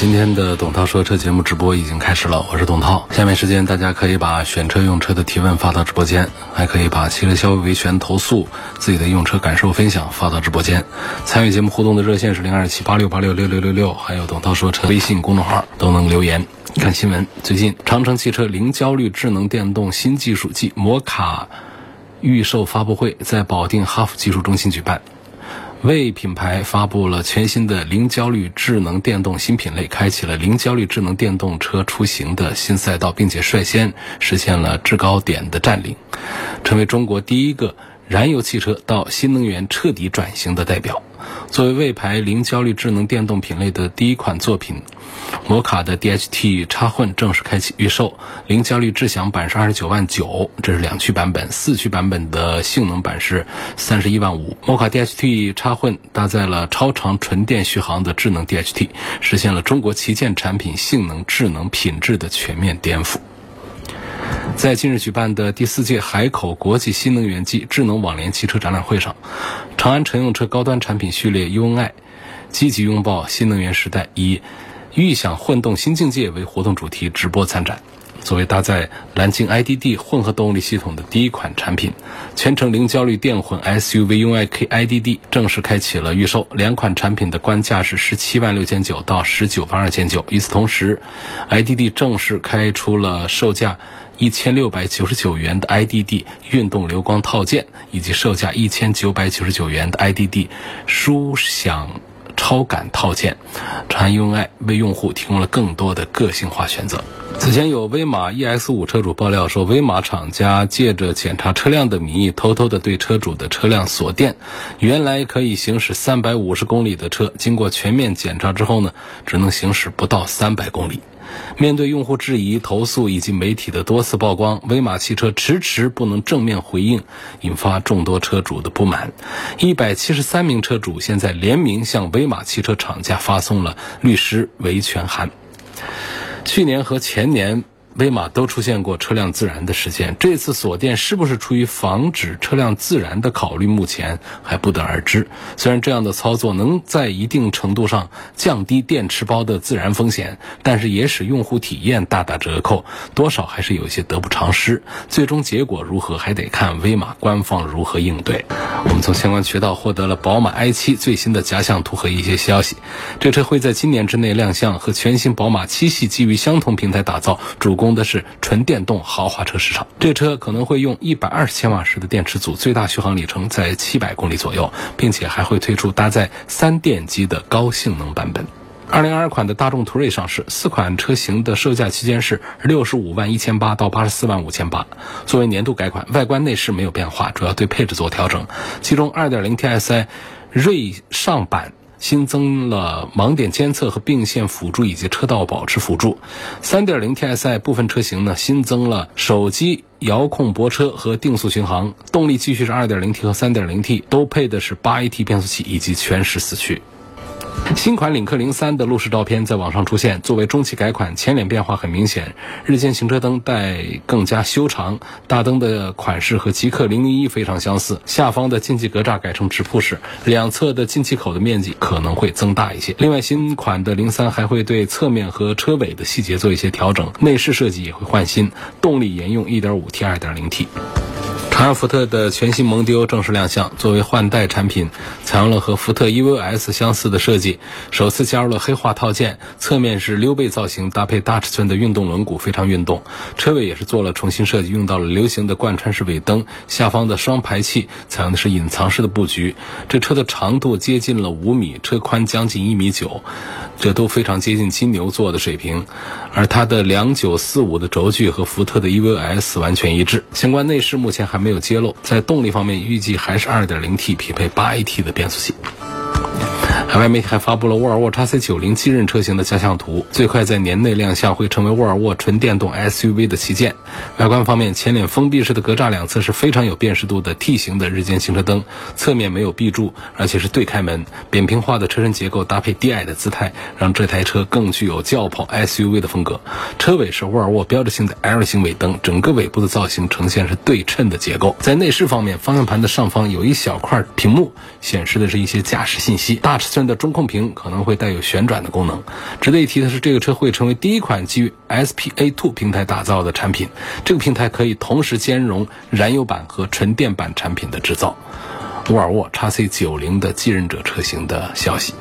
今天的董涛说车节目直播已经开始了，我是董涛。下面时间大家可以把选车用车的提问发到直播间，还可以把汽车消费维权投诉、自己的用车感受分享发到直播间。参与节目互动的热线是零二七八六八六六六六六，还有董涛说车微信公众号都能留言。看新闻，最近长城汽车零焦虑智能电动新技术暨摩卡预售发布会在保定哈弗技术中心举办。为品牌发布了全新的零焦虑智能电动新品类，开启了零焦虑智能电动车出行的新赛道，并且率先实现了制高点的占领，成为中国第一个燃油汽车到新能源彻底转型的代表。作为魏牌零焦虑智能电动品类的第一款作品，摩卡的 DHT 插混正式开启预售。零焦虑智享版是二十九万九，这是两驱版本；四驱版本的性能版是三十一万五。摩卡 DHT 插混搭载了超长纯电续航的智能 DHT，实现了中国旗舰产品性能、智能、品质的全面颠覆。在近日举办的第四届海口国际新能源暨智能网联汽车展览会上，长安乘用车高端产品序列 UNI 积极拥抱新能源时代，以“预享混动新境界”为活动主题直播参展。作为搭载蓝鲸 IDD 混合动力系统的第一款产品，全程零焦虑电混 SUV UNI K IDD 正式开启了预售。两款产品的官价是十七万六千九到十九万二千九。与此同时，IDD 正式开出了售价。一千六百九十九元的 IDD 运动流光套件，以及售价一千九百九十九元的 IDD 舒享超感套件，长安 UNI 为用户提供了更多的个性化选择。此前有威马 EX 五车主爆料说，威马厂家借着检查车辆的名义，偷偷的对车主的车辆锁电。原来可以行驶三百五十公里的车，经过全面检查之后呢，只能行驶不到三百公里。面对用户质疑、投诉以及媒体的多次曝光，威马汽车迟迟不能正面回应，引发众多车主的不满。一百七十三名车主现在联名向威马汽车厂家发送了律师维权函。去年和前年。威马都出现过车辆自燃的事件，这次锁电是不是出于防止车辆自燃的考虑，目前还不得而知。虽然这样的操作能在一定程度上降低电池包的自燃风险，但是也使用户体验大打折扣，多少还是有些得不偿失。最终结果如何，还得看威马官方如何应对。我们从相关渠道获得了宝马 i7 最新的假想图和一些消息，这车会在今年之内亮相，和全新宝马七系基于相同平台打造主。攻的是纯电动豪华车市场，这车可能会用一百二十千瓦时的电池组，最大续航里程在七百公里左右，并且还会推出搭载三电机的高性能版本。二零二二款的大众途锐上市，四款车型的售价区间是六十五万一千八到八十四万五千八。作为年度改款，外观内饰没有变化，主要对配置做调整，其中二点零 TSI 锐上版。新增了盲点监测和并线辅助以及车道保持辅助。三点零 TSI 部分车型呢新增了手机遥控泊车和定速巡航。动力继续是二点零 T 和三点零 T，都配的是八 AT 变速器以及全时四驱。新款领克零三的路试照片在网上出现，作为中期改款，前脸变化很明显，日间行车灯带更加修长，大灯的款式和极氪零零一非常相似，下方的进气格栅改成直瀑式，两侧的进气口的面积可能会增大一些。另外，新款的零三还会对侧面和车尾的细节做一些调整，内饰设计也会换新，动力沿用 1.5T、2.0T。长安福特的全新蒙迪欧正式亮相。作为换代产品，采用了和福特 EVO S 相似的设计，首次加入了黑化套件。侧面是溜背造型，搭配大尺寸的运动轮毂，非常运动。车尾也是做了重新设计，用到了流行的贯穿式尾灯。下方的双排气采用的是隐藏式的布局。这车的长度接近了五米，车宽将近一米九，这都非常接近金牛座的水平。而它的两九四五的轴距和福特的 EVO S 完全一致。相关内饰目前还没有揭露。在动力方面，预计还是 2.0T 匹配 8AT 的变速器。海外媒体还发布了沃尔沃 XC90 继任车型的加项图，最快在年内亮相，会成为沃尔沃纯电动 SUV 的旗舰。外观方面，前脸封闭式的格栅两侧是非常有辨识度的 T 型的日间行车灯，侧面没有壁柱，而且是对开门，扁平化的车身结构搭配低矮的姿态，让这台车更具有轿跑 SUV 的风格。车尾是沃尔沃标志性的 L 型尾灯，整个尾部的造型呈现是对称的结构。在内饰方面，方向盘的上方有一小块屏幕，显示的是一些驾驶信息。大尺寸的中控屏可能会带有旋转的功能。值得一提的是，这个车会成为第一款基于 SPA2 平台打造的产品。这个平台可以同时兼容燃油版和纯电版产品的制造。沃尔沃 XC90 的继任者车型的消息。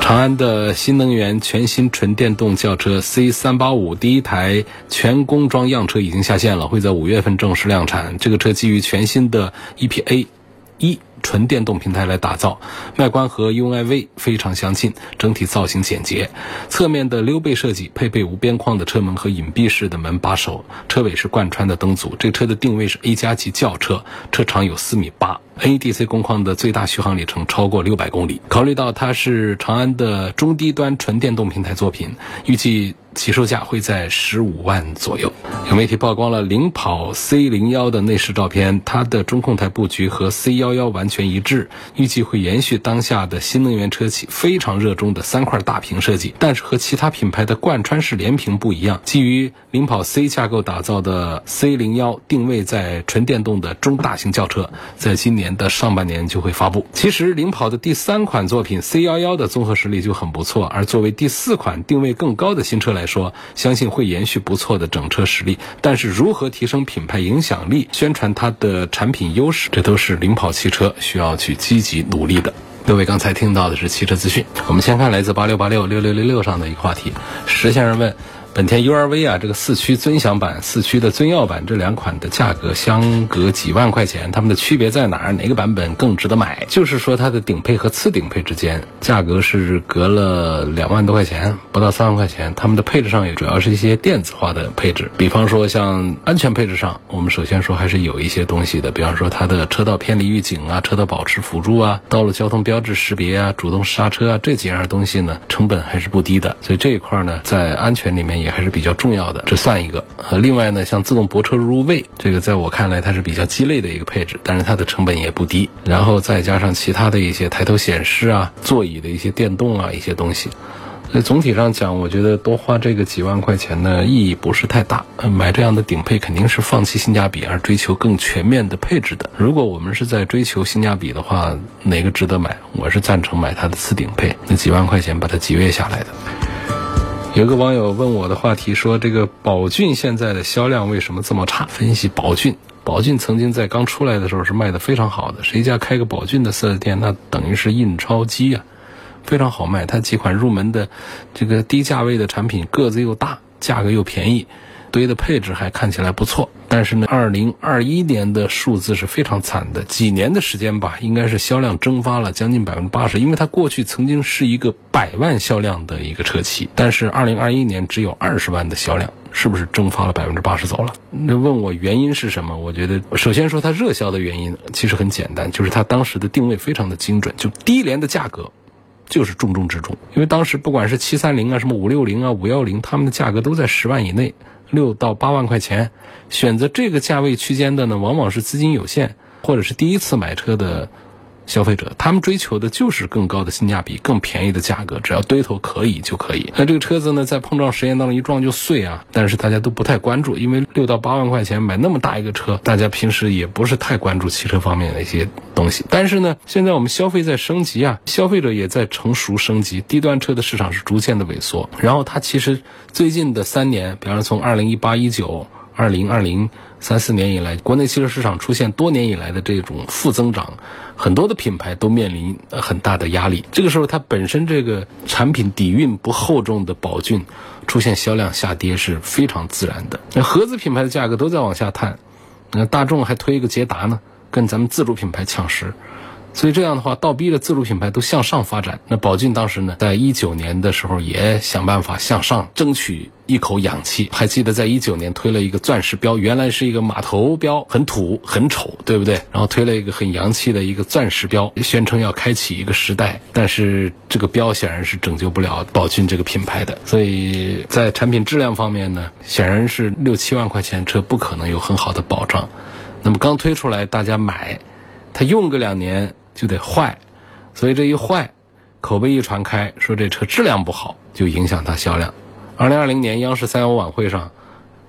长安的新能源全新纯电动轿车 C 三八五第一台全工装样车已经下线了，会在五月份正式量产。这个车基于全新的 EPA 一。纯电动平台来打造，外观和 UNI-V 非常相近，整体造型简洁。侧面的溜背设计，配备无边框的车门和隐蔽式的门把手，车尾是贯穿的灯组。这车的定位是 A 加级轿车，车长有四米八，NEDC 工况的最大续航里程超过六百公里。考虑到它是长安的中低端纯电动平台作品，预计。起售价会在十五万左右。有媒体曝光了领跑 C 零幺的内饰照片，它的中控台布局和 C 幺幺完全一致，预计会延续当下的新能源车企非常热衷的三块大屏设计。但是和其他品牌的贯穿式连屏不一样，基于领跑 C 架构打造的 C 零幺定位在纯电动的中大型轿车，在今年年的上半年就会发布。其实领跑的第三款作品 C 幺幺的综合实力就很不错，而作为第四款定位更高的新车来。说，相信会延续不错的整车实力，但是如何提升品牌影响力、宣传它的产品优势，这都是领跑汽车需要去积极努力的。各位刚才听到的是汽车资讯，我们先看来自八六八六六六六六上的一个话题，石先生问。本田 URV 啊，这个四驱尊享版、四驱的尊耀版这两款的价格相隔几万块钱，它们的区别在哪儿？哪个版本更值得买？就是说它的顶配和次顶配之间价格是隔了两万多块钱，不到三万块钱。它们的配置上也主要是一些电子化的配置，比方说像安全配置上，我们首先说还是有一些东西的，比方说它的车道偏离预警啊、车道保持辅助啊、道路交通标志识别啊、主动刹车啊这几样东西呢，成本还是不低的。所以这一块呢，在安全里面。也还是比较重要的，这算一个。呃，另外呢，像自动泊车入位，这个在我看来它是比较鸡肋的一个配置，但是它的成本也不低。然后再加上其他的一些抬头显示啊、座椅的一些电动啊一些东西，所以总体上讲，我觉得多花这个几万块钱呢，意义不是太大。买这样的顶配肯定是放弃性价比而追求更全面的配置的。如果我们是在追求性价比的话，哪个值得买？我是赞成买它的次顶配，那几万块钱把它节约下来的。有个网友问我的话题说：“这个宝骏现在的销量为什么这么差？”分析宝骏，宝骏曾经在刚出来的时候是卖的非常好的，谁家开个宝骏的四 S 店，那等于是印钞机啊，非常好卖。它几款入门的这个低价位的产品，个子又大，价格又便宜。堆的配置还看起来不错，但是呢，二零二一年的数字是非常惨的。几年的时间吧，应该是销量蒸发了将近百分之八十，因为它过去曾经是一个百万销量的一个车企，但是二零二一年只有二十万的销量，是不是蒸发了百分之八十走了？那问我原因是什么？我觉得首先说它热销的原因其实很简单，就是它当时的定位非常的精准，就低廉的价格就是重中之重。因为当时不管是七三零啊、什么五六零啊、五幺零，他们的价格都在十万以内。六到八万块钱，选择这个价位区间的呢，往往是资金有限或者是第一次买车的。消费者他们追求的就是更高的性价比、更便宜的价格，只要堆头可以就可以。那这个车子呢，在碰撞实验当中一撞就碎啊，但是大家都不太关注，因为六到八万块钱买那么大一个车，大家平时也不是太关注汽车方面的一些东西。但是呢，现在我们消费在升级啊，消费者也在成熟升级，低端车的市场是逐渐的萎缩。然后它其实最近的三年，比方说从二零一八一九。二零二零三四年以来，国内汽车市场出现多年以来的这种负增长，很多的品牌都面临很大的压力。这个时候，它本身这个产品底蕴不厚重的宝骏，出现销量下跌是非常自然的。那合资品牌的价格都在往下探，那大众还推一个捷达呢，跟咱们自主品牌抢食。所以这样的话，倒逼着自主品牌都向上发展。那宝骏当时呢，在一九年的时候也想办法向上争取一口氧气。还记得在一九年推了一个钻石标，原来是一个码头标，很土很丑，对不对？然后推了一个很洋气的一个钻石标，宣称要开启一个时代。但是这个标显然是拯救不了宝骏这个品牌的，所以在产品质量方面呢，显然是六七万块钱车不可能有很好的保障。那么刚推出来，大家买，它用个两年就得坏，所以这一坏。口碑一传开，说这车质量不好，就影响它销量。二零二零年央视三幺晚会上，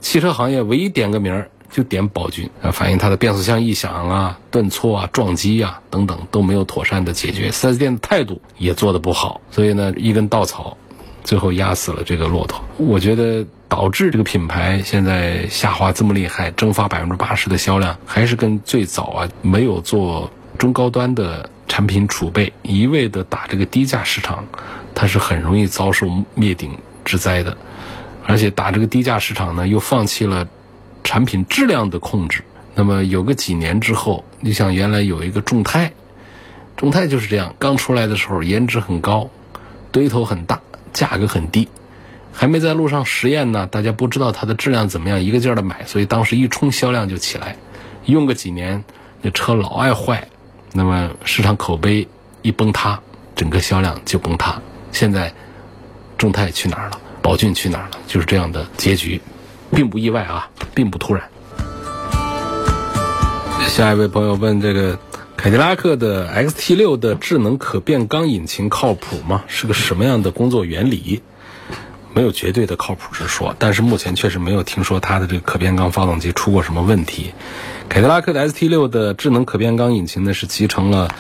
汽车行业唯一点个名儿就点宝骏，啊，反映它的变速箱异响啊、顿挫啊、撞击啊等等都没有妥善的解决，4S 店的态度也做得不好，所以呢，一根稻草，最后压死了这个骆驼。我觉得导致这个品牌现在下滑这么厉害，蒸发百分之八十的销量，还是跟最早啊没有做中高端的。产品储备一味的打这个低价市场，它是很容易遭受灭顶之灾的。而且打这个低价市场呢，又放弃了产品质量的控制。那么有个几年之后，你想原来有一个众泰，众泰就是这样，刚出来的时候颜值很高，堆头很大，价格很低，还没在路上实验呢，大家不知道它的质量怎么样，一个劲儿的买，所以当时一冲销量就起来。用个几年，那车老爱坏。那么市场口碑一崩塌，整个销量就崩塌。现在众泰去哪儿了？宝骏去哪儿了？就是这样的结局，并不意外啊，并不突然。下一位朋友问：这个凯迪拉克的 XT6 的智能可变缸引擎靠谱吗？是个什么样的工作原理？没有绝对的靠谱之说，但是目前确实没有听说它的这个可变缸发动机出过什么问题。凯迪拉克的 ST6 的智能可变缸引擎呢，是集成了，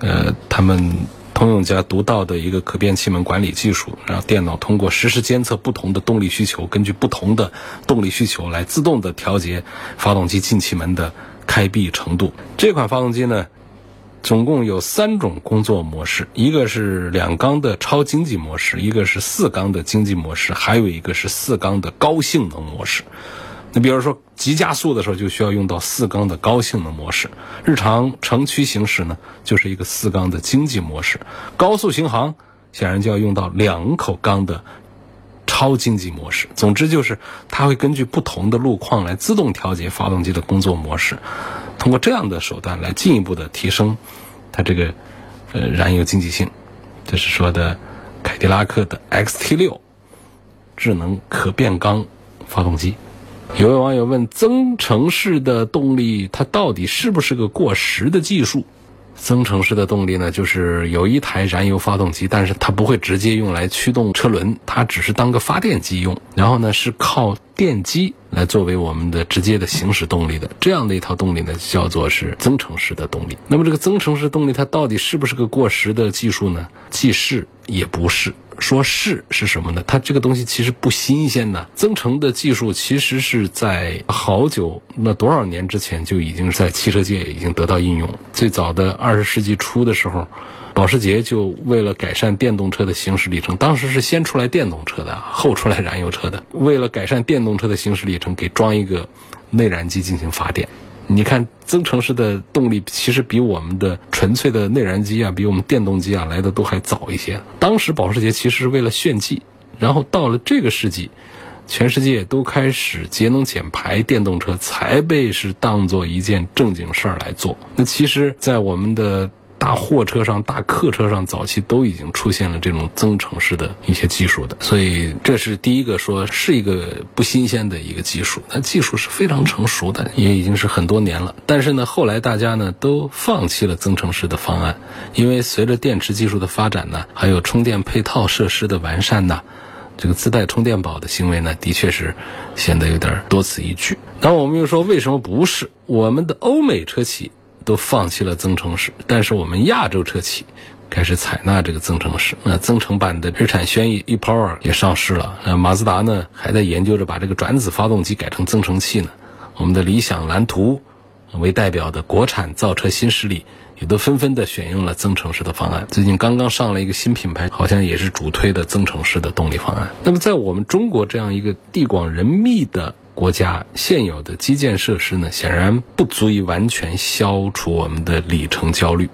呃，他们通用家独到的一个可变气门管理技术，然后电脑通过实时监测不同的动力需求，根据不同的动力需求来自动的调节发动机进气门的开闭程度。这款发动机呢。总共有三种工作模式，一个是两缸的超经济模式，一个是四缸的经济模式，还有一个是四缸的高性能模式。那比如说急加速的时候就需要用到四缸的高性能模式，日常城区行驶呢就是一个四缸的经济模式，高速巡航显然就要用到两口缸的超经济模式。总之就是它会根据不同的路况来自动调节发动机的工作模式。通过这样的手段来进一步的提升它这个呃燃油经济性，这是说的凯迪拉克的 XT6 智能可变缸发动机。有位网友问：增程式的动力它到底是不是个过时的技术？增程式的动力呢，就是有一台燃油发动机，但是它不会直接用来驱动车轮，它只是当个发电机用。然后呢，是靠电机来作为我们的直接的行驶动力的。这样的一套动力呢，叫做是增程式的动力。那么这个增程式动力它到底是不是个过时的技术呢？既是也不是。说是是什么呢？它这个东西其实不新鲜的，增程的技术其实是在好久那多少年之前就已经在汽车界已经得到应用。最早的二十世纪初的时候，保时捷就为了改善电动车的行驶里程，当时是先出来电动车的，后出来燃油车的。为了改善电动车的行驶里程，给装一个内燃机进行发电。你看，增程式的动力其实比我们的纯粹的内燃机啊，比我们电动机啊来的都还早一些。当时保时捷其实是为了炫技，然后到了这个世纪，全世界都开始节能减排，电动车才被是当做一件正经事儿来做。那其实，在我们的。大货车上、大客车上，早期都已经出现了这种增程式的一些技术的，所以这是第一个说是一个不新鲜的一个技术。那技术是非常成熟的，也已经是很多年了。但是呢，后来大家呢都放弃了增程式的方案，因为随着电池技术的发展呢，还有充电配套设施的完善呢，这个自带充电宝的行为呢，的确是显得有点多此一举。那我们又说，为什么不是我们的欧美车企？都放弃了增程式，但是我们亚洲车企开始采纳这个增程式。那增程版的日产轩逸 ePower 也上市了。那马自达呢，还在研究着把这个转子发动机改成增程器呢。我们的理想、蓝图为代表的国产造车新势力，也都纷纷的选用了增程式的方案。最近刚刚上了一个新品牌，好像也是主推的增程式的动力方案。那么在我们中国这样一个地广人密的。国家现有的基建设施呢，显然不足以完全消除我们的里程焦虑。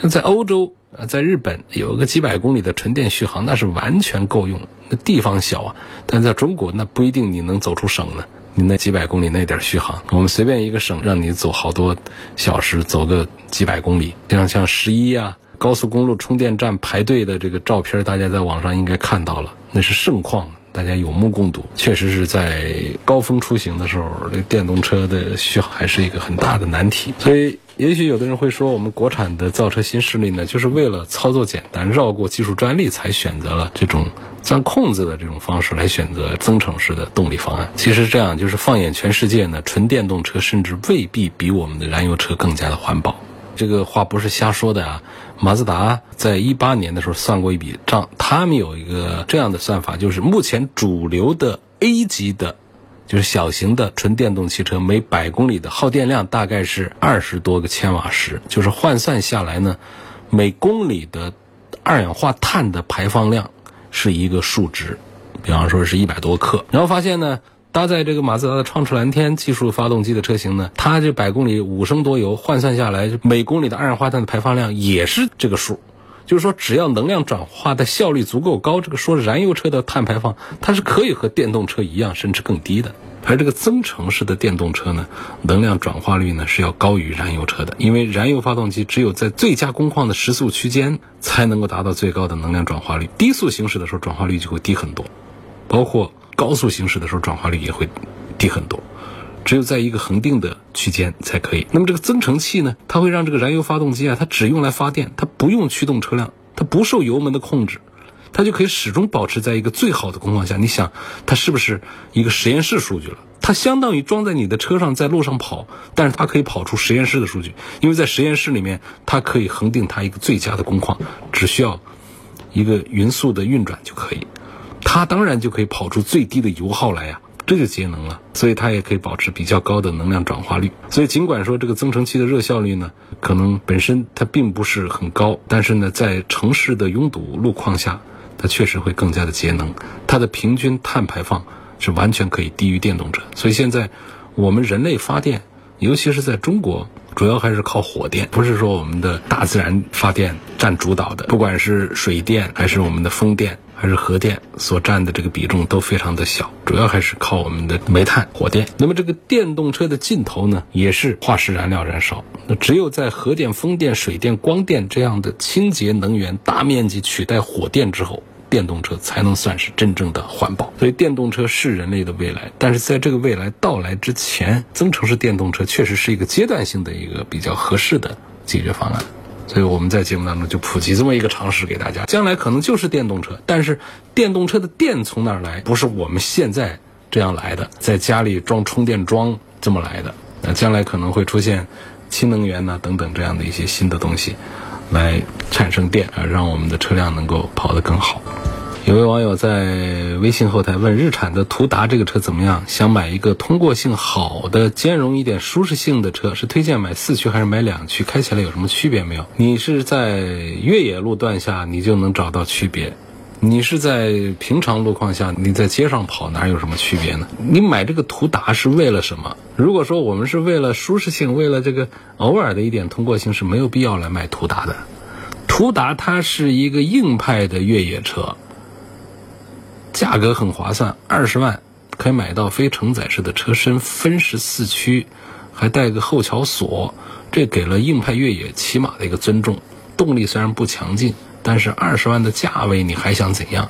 那在欧洲，呃，在日本有个几百公里的纯电续航，那是完全够用。那地方小啊，但在中国那不一定你能走出省呢。你那几百公里那点续航，我们随便一个省让你走好多小时，走个几百公里，像像十一啊，高速公路充电站排队的这个照片，大家在网上应该看到了，那是盛况，大家有目共睹。确实是在高峰出行的时候，这电动车的续航还是一个很大的难题。所以，也许有的人会说，我们国产的造车新势力呢，就是为了操作简单，绕过技术专利，才选择了这种。钻空子的这种方式来选择增程式的动力方案，其实这样就是放眼全世界呢，纯电动车甚至未必比我们的燃油车更加的环保。这个话不是瞎说的啊！马自达在一八年的时候算过一笔账，他们有一个这样的算法，就是目前主流的 A 级的，就是小型的纯电动汽车，每百公里的耗电量大概是二十多个千瓦时，就是换算下来呢，每公里的二氧化碳的排放量。是一个数值，比方说是一百多克，然后发现呢，搭载这个马自达的创驰蓝天技术发动机的车型呢，它这百公里五升多油换算下来，每公里的二氧化碳的排放量也是这个数，就是说只要能量转化的效率足够高，这个说燃油车的碳排放它是可以和电动车一样，甚至更低的。而这个增程式的电动车呢，能量转化率呢是要高于燃油车的，因为燃油发动机只有在最佳工况的时速区间才能够达到最高的能量转化率，低速行驶的时候转化率就会低很多，包括高速行驶的时候转化率也会低很多，只有在一个恒定的区间才可以。那么这个增程器呢，它会让这个燃油发动机啊，它只用来发电，它不用驱动车辆，它不受油门的控制。它就可以始终保持在一个最好的工况下。你想，它是不是一个实验室数据了？它相当于装在你的车上，在路上跑，但是它可以跑出实验室的数据，因为在实验室里面，它可以恒定它一个最佳的工况，只需要一个匀速的运转就可以。它当然就可以跑出最低的油耗来呀，这就节能了。所以它也可以保持比较高的能量转化率。所以尽管说这个增程器的热效率呢，可能本身它并不是很高，但是呢，在城市的拥堵路况下。它确实会更加的节能，它的平均碳排放是完全可以低于电动车。所以现在我们人类发电，尤其是在中国，主要还是靠火电，不是说我们的大自然发电占主导的。不管是水电，还是我们的风电，还是核电，所占的这个比重都非常的小，主要还是靠我们的煤炭、火电。那么这个电动车的尽头呢，也是化石燃料燃烧。那只有在核电、风电、水电、光电这样的清洁能源大面积取代火电之后。电动车才能算是真正的环保，所以电动车是人类的未来。但是在这个未来到来之前，增程式电动车确实是一个阶段性的一个比较合适的解决方案。所以我们在节目当中就普及这么一个常识给大家：将来可能就是电动车，但是电动车的电从哪儿来？不是我们现在这样来的，在家里装充电桩这么来的。那将来可能会出现氢能源呢等等这样的一些新的东西。来产生电啊，让我们的车辆能够跑得更好。有位网友在微信后台问：日产的途达这个车怎么样？想买一个通过性好的、兼容一点舒适性的车，是推荐买四驱还是买两驱？开起来有什么区别没有？你是在越野路段下，你就能找到区别。你是在平常路况下，你在街上跑哪有什么区别呢？你买这个途达是为了什么？如果说我们是为了舒适性，为了这个偶尔的一点通过性，是没有必要来买途达的。途达它是一个硬派的越野车，价格很划算，二十万可以买到非承载式的车身，分时四驱，还带个后桥锁，这给了硬派越野起码的一个尊重。动力虽然不强劲。但是二十万的价位你还想怎样？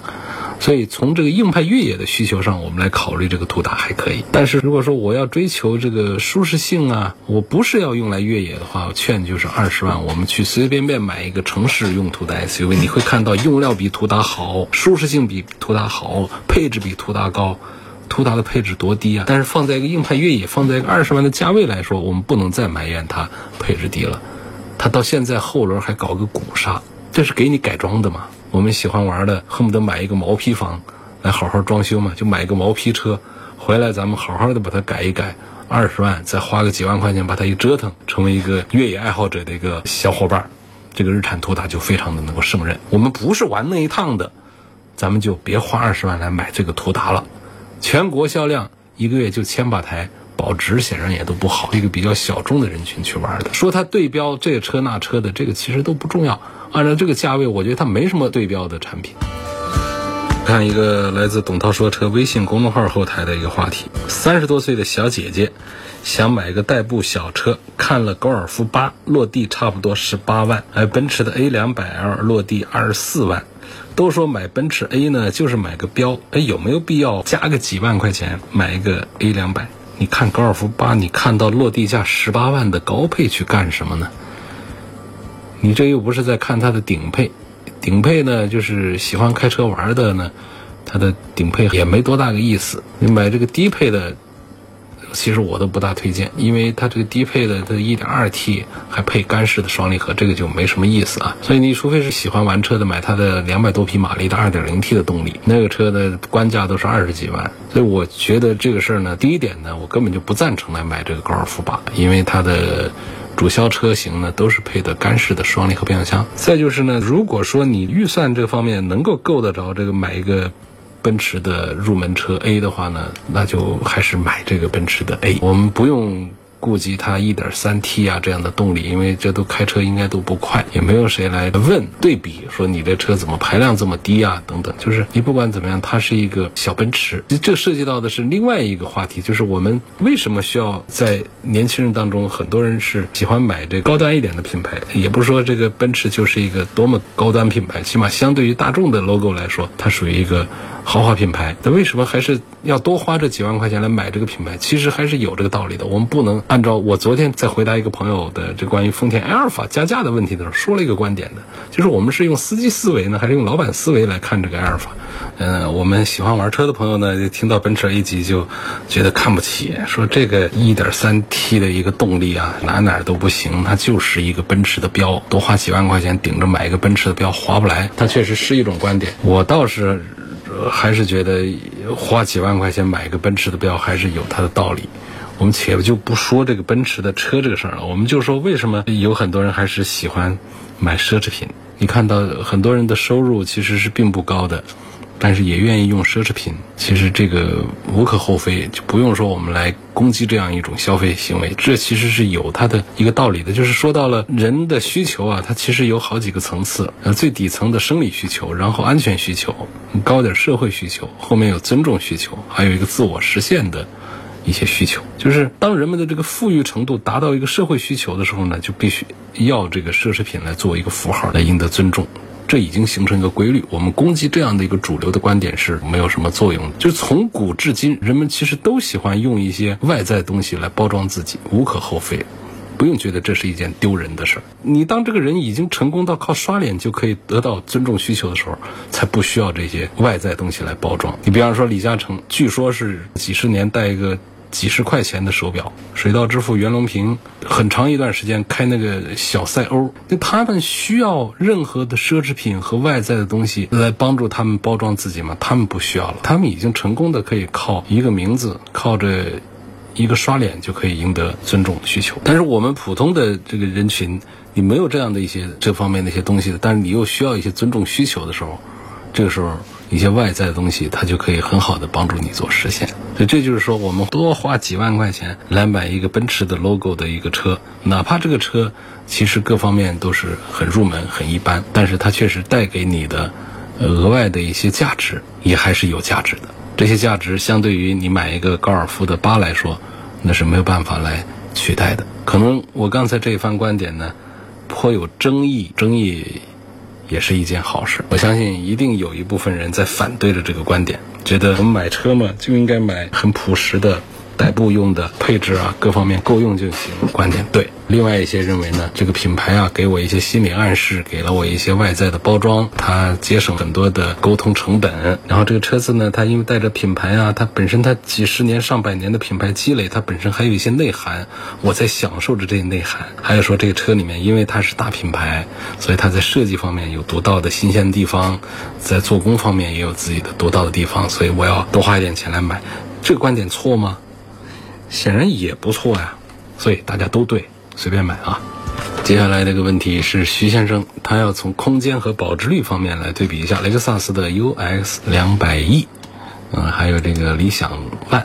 所以从这个硬派越野的需求上，我们来考虑这个途达还可以。但是如果说我要追求这个舒适性啊，我不是要用来越野的话，我劝就是二十万，我们去随随便便买一个城市用途的 SUV，你会看到用料比途达好，舒适性比途达好，配置比途达高。途达的配置多低啊！但是放在一个硬派越野，放在一个二十万的价位来说，我们不能再埋怨它配置低了。它到现在后轮还搞个鼓刹。这是给你改装的吗？我们喜欢玩的，恨不得买一个毛坯房来好好装修嘛，就买一个毛坯车回来，咱们好好的把它改一改，二十万再花个几万块钱把它一折腾，成为一个越野爱好者的一个小伙伴，这个日产途达就非常的能够胜任。我们不是玩那一趟的，咱们就别花二十万来买这个途达了。全国销量一个月就千把台，保值显然也都不好，一个比较小众的人群去玩的。说它对标这车那车的，这个其实都不重要。按照这个价位，我觉得它没什么对标的产品。看一个来自董涛说车微信公众号后台的一个话题：三十多岁的小姐姐想买个代步小车，看了高尔夫八落地差不多十八万，还奔驰的 A 两百 L 落地二十四万。都说买奔驰 A 呢，就是买个标，哎，有没有必要加个几万块钱买一个 A 两百？你看高尔夫八，你看到落地价十八万的高配去干什么呢？你这又不是在看它的顶配，顶配呢，就是喜欢开车玩的呢，它的顶配也没多大个意思。你买这个低配的。其实我都不大推荐，因为它这个低配的，它 1.2T 还配干式的双离合，这个就没什么意思啊。所以你除非是喜欢玩车的，买它的两百多匹马力的 2.0T 的动力，那个车的官价都是二十几万。所以我觉得这个事儿呢，第一点呢，我根本就不赞成来买这个高尔夫八，因为它的主销车型呢都是配的干式的双离合变速箱。再就是呢，如果说你预算这方面能够够得着这个买一个。奔驰的入门车 A 的话呢，那就还是买这个奔驰的 A。我们不用顾及它 1.3T 啊这样的动力，因为这都开车应该都不快，也没有谁来问对比说你这车怎么排量这么低啊等等。就是你不管怎么样，它是一个小奔驰。这涉及到的是另外一个话题，就是我们为什么需要在年轻人当中，很多人是喜欢买这高端一点的品牌。也不是说这个奔驰就是一个多么高端品牌，起码相对于大众的 logo 来说，它属于一个。豪华品牌，那为什么还是要多花这几万块钱来买这个品牌？其实还是有这个道理的。我们不能按照我昨天在回答一个朋友的这关于丰田埃尔法加价的问题的时候说了一个观点的，就是我们是用司机思维呢，还是用老板思维来看这个埃尔法？嗯，我们喜欢玩车的朋友呢，就听到奔驰 A 级就觉得看不起，说这个 1.3T 的一个动力啊，哪哪都不行，它就是一个奔驰的标，多花几万块钱顶着买一个奔驰的标划不来。它确实是一种观点，我倒是。还是觉得花几万块钱买一个奔驰的标还是有它的道理。我们且就不说这个奔驰的车这个事儿了，我们就说为什么有很多人还是喜欢买奢侈品。你看到很多人的收入其实是并不高的。但是也愿意用奢侈品，其实这个无可厚非，就不用说我们来攻击这样一种消费行为。这其实是有它的一个道理的，就是说到了人的需求啊，它其实有好几个层次，呃，最底层的生理需求，然后安全需求，高点社会需求，后面有尊重需求，还有一个自我实现的一些需求。就是当人们的这个富裕程度达到一个社会需求的时候呢，就必须要这个奢侈品来做一个符号来赢得尊重。这已经形成一个规律，我们攻击这样的一个主流的观点是没有什么作用的。就从古至今，人们其实都喜欢用一些外在东西来包装自己，无可厚非，不用觉得这是一件丢人的事儿。你当这个人已经成功到靠刷脸就可以得到尊重需求的时候，才不需要这些外在东西来包装。你比方说李嘉诚，据说是几十年戴一个。几十块钱的手表，水稻之父袁隆平很长一段时间开那个小赛欧，那他们需要任何的奢侈品和外在的东西来帮助他们包装自己吗？他们不需要了，他们已经成功的可以靠一个名字，靠着一个刷脸就可以赢得尊重需求。但是我们普通的这个人群，你没有这样的一些这方面的一些东西，但是你又需要一些尊重需求的时候，这个时候。一些外在的东西，它就可以很好的帮助你做实现。所以这就是说，我们多花几万块钱来买一个奔驰的 logo 的一个车，哪怕这个车其实各方面都是很入门、很一般，但是它确实带给你的额外的一些价值，也还是有价值的。这些价值相对于你买一个高尔夫的八来说，那是没有办法来取代的。可能我刚才这一番观点呢，颇有争议，争议。也是一件好事。我相信一定有一部分人在反对着这个观点，觉得我们买车嘛就应该买很朴实的。代步用的配置啊，各方面够用就行。观点对。另外一些认为呢，这个品牌啊，给我一些心理暗示，给了我一些外在的包装，它节省很多的沟通成本。然后这个车子呢，它因为带着品牌啊，它本身它几十年、上百年的品牌积累，它本身还有一些内涵。我在享受着这些内涵。还有说这个车里面，因为它是大品牌，所以它在设计方面有独到的新鲜地方，在做工方面也有自己的独到的地方，所以我要多花一点钱来买。这个观点错吗？显然也不错呀，所以大家都对，随便买啊。接下来这个问题是徐先生，他要从空间和保值率方面来对比一下雷克萨斯的 UX 两百 E，嗯，还有这个理想 ONE，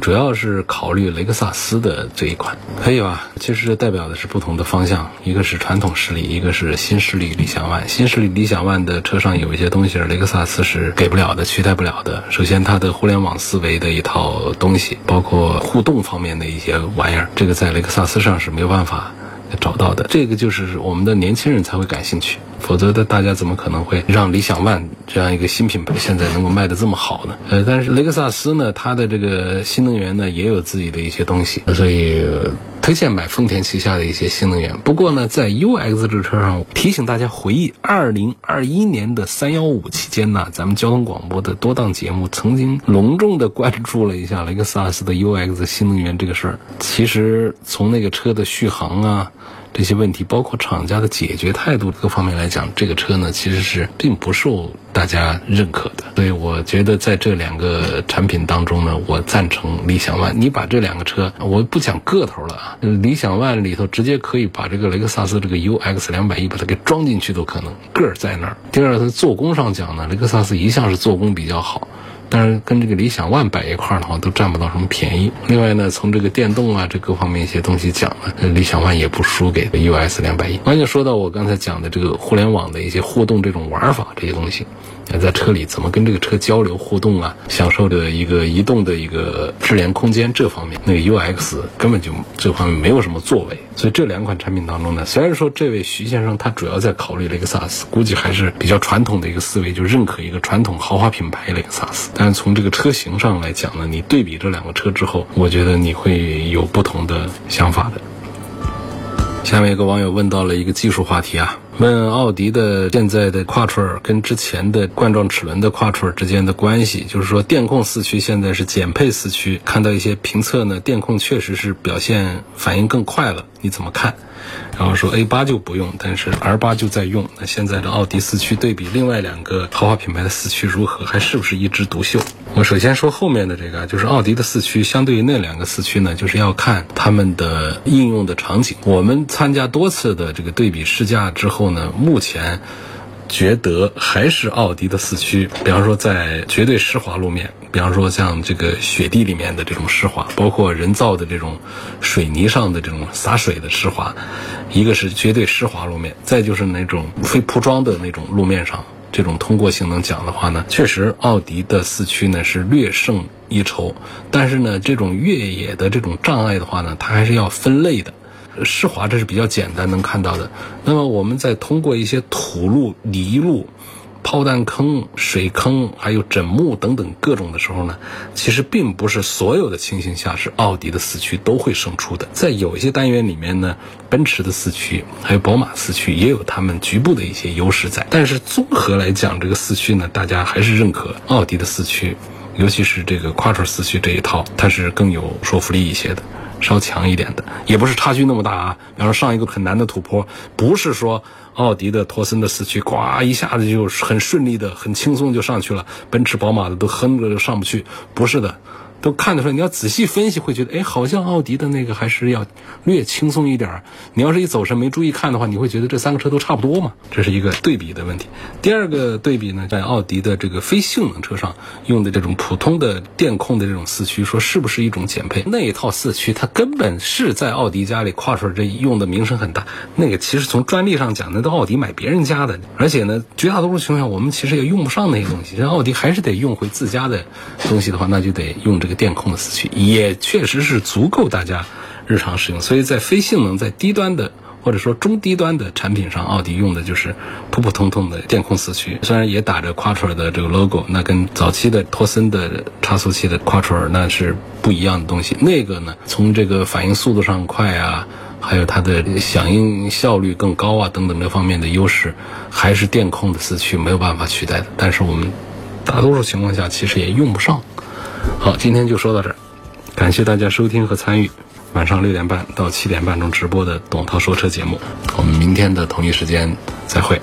主要是考虑雷克萨斯的这一款，可以吧？其实代表的是不同的方向，一个是传统势力，一个是新势力理想 ONE。新势力理想 ONE 的车上有一些东西是雷克萨斯是给不了的、取代不了的。首先，它的互联网思维的一套东西，包括互动方面的一些玩意儿，这个在雷克萨斯上是没有办法。找到的这个就是我们的年轻人才会感兴趣，否则的大家怎么可能会让理想 ONE 这样一个新品牌现在能够卖得这么好呢？呃，但是雷克萨斯呢，它的这个新能源呢也有自己的一些东西，所以推荐买丰田旗下的一些新能源。不过呢，在 UX 这车上，提醒大家回忆二零二一年的三幺五期间呢，咱们交通广播的多档节目曾经隆重的关注了一下雷克萨斯的 UX 新能源这个事儿。其实从那个车的续航啊。这些问题，包括厂家的解决态度各方面来讲，这个车呢其实是并不受大家认可的。所以我觉得在这两个产品当中呢，我赞成理想 ONE。你把这两个车，我不讲个头了啊，理想 ONE 里头直接可以把这个雷克萨斯这个 UX 两百一把它给装进去都可能，个儿在那儿。第二，它做工上讲呢，雷克萨斯一向是做工比较好。但是跟这个理想 ONE 摆一块儿的话，都占不到什么便宜。另外呢，从这个电动啊，这各方面一些东西讲呢，理想 ONE 也不输给 US 两百一。关键说到我刚才讲的这个互联网的一些互动这种玩法这些东西。在车里怎么跟这个车交流互动啊？享受的一个移动的一个智联空间这方面，那个 UX 根本就这方面没有什么作为。所以这两款产品当中呢，虽然说这位徐先生他主要在考虑雷克萨斯，估计还是比较传统的一个思维，就认可一个传统豪华品牌雷克萨斯。但是从这个车型上来讲呢，你对比这两个车之后，我觉得你会有不同的想法的。下面一个网友问到了一个技术话题啊。问奥迪的现在的跨 r 跟之前的冠状齿轮的跨 r 之间的关系，就是说电控四驱现在是减配四驱，看到一些评测呢，电控确实是表现反应更快了，你怎么看？然后说 A 八就不用，但是 R 八就在用。那现在的奥迪四驱对比另外两个豪华品牌的四驱如何？还是不是一枝独秀？我首先说后面的这个，就是奥迪的四驱相对于那两个四驱呢，就是要看他们的应用的场景。我们参加多次的这个对比试驾之后呢，目前。觉得还是奥迪的四驱，比方说在绝对湿滑路面，比方说像这个雪地里面的这种湿滑，包括人造的这种水泥上的这种洒水的湿滑，一个是绝对湿滑路面，再就是那种非铺装的那种路面上，这种通过性能讲的话呢，确实奥迪的四驱呢是略胜一筹，但是呢，这种越野的这种障碍的话呢，它还是要分类的。湿滑这是比较简单能看到的。那么我们在通过一些土路、泥路、炮弹坑、水坑，还有枕木等等各种的时候呢，其实并不是所有的情形下是奥迪的四驱都会胜出的。在有一些单元里面呢，奔驰的四驱还有宝马四驱也有他们局部的一些优势在。但是综合来讲，这个四驱呢，大家还是认可奥迪的四驱，尤其是这个 quattro 四驱这一套，它是更有说服力一些的。稍强一点的，也不是差距那么大啊。比方说上一个很难的土坡，不是说奥迪的托森的四驱，呱一下子就很顺利的、很轻松就上去了，奔驰、宝马的都哼着就上不去，不是的。都看得出来，你要仔细分析，会觉得，哎，好像奥迪的那个还是要略轻松一点。你要是一走神没注意看的话，你会觉得这三个车都差不多嘛？这是一个对比的问题。第二个对比呢，在奥迪的这个非性能车上用的这种普通的电控的这种四驱，说是不是一种减配？那一套四驱它根本是在奥迪家里跨出来，这用的名声很大。那个其实从专利上讲，那都奥迪买别人家的，而且呢，绝大多数情况下我们其实也用不上那些东西。这奥迪还是得用回自家的东西的话，那就得用。这个电控的四驱也确实是足够大家日常使用，所以在非性能、在低端的或者说中低端的产品上，奥迪用的就是普普通通的电控四驱，虽然也打着 quattro 的这个 logo，那跟早期的托森的差速器的 quattro 那是不一样的东西。那个呢，从这个反应速度上快啊，还有它的响应效率更高啊等等这方面的优势，还是电控的四驱没有办法取代的。但是我们大多数情况下其实也用不上。好，今天就说到这儿，感谢大家收听和参与。晚上六点半到七点半钟直播的董涛说车节目，我们明天的同一时间再会。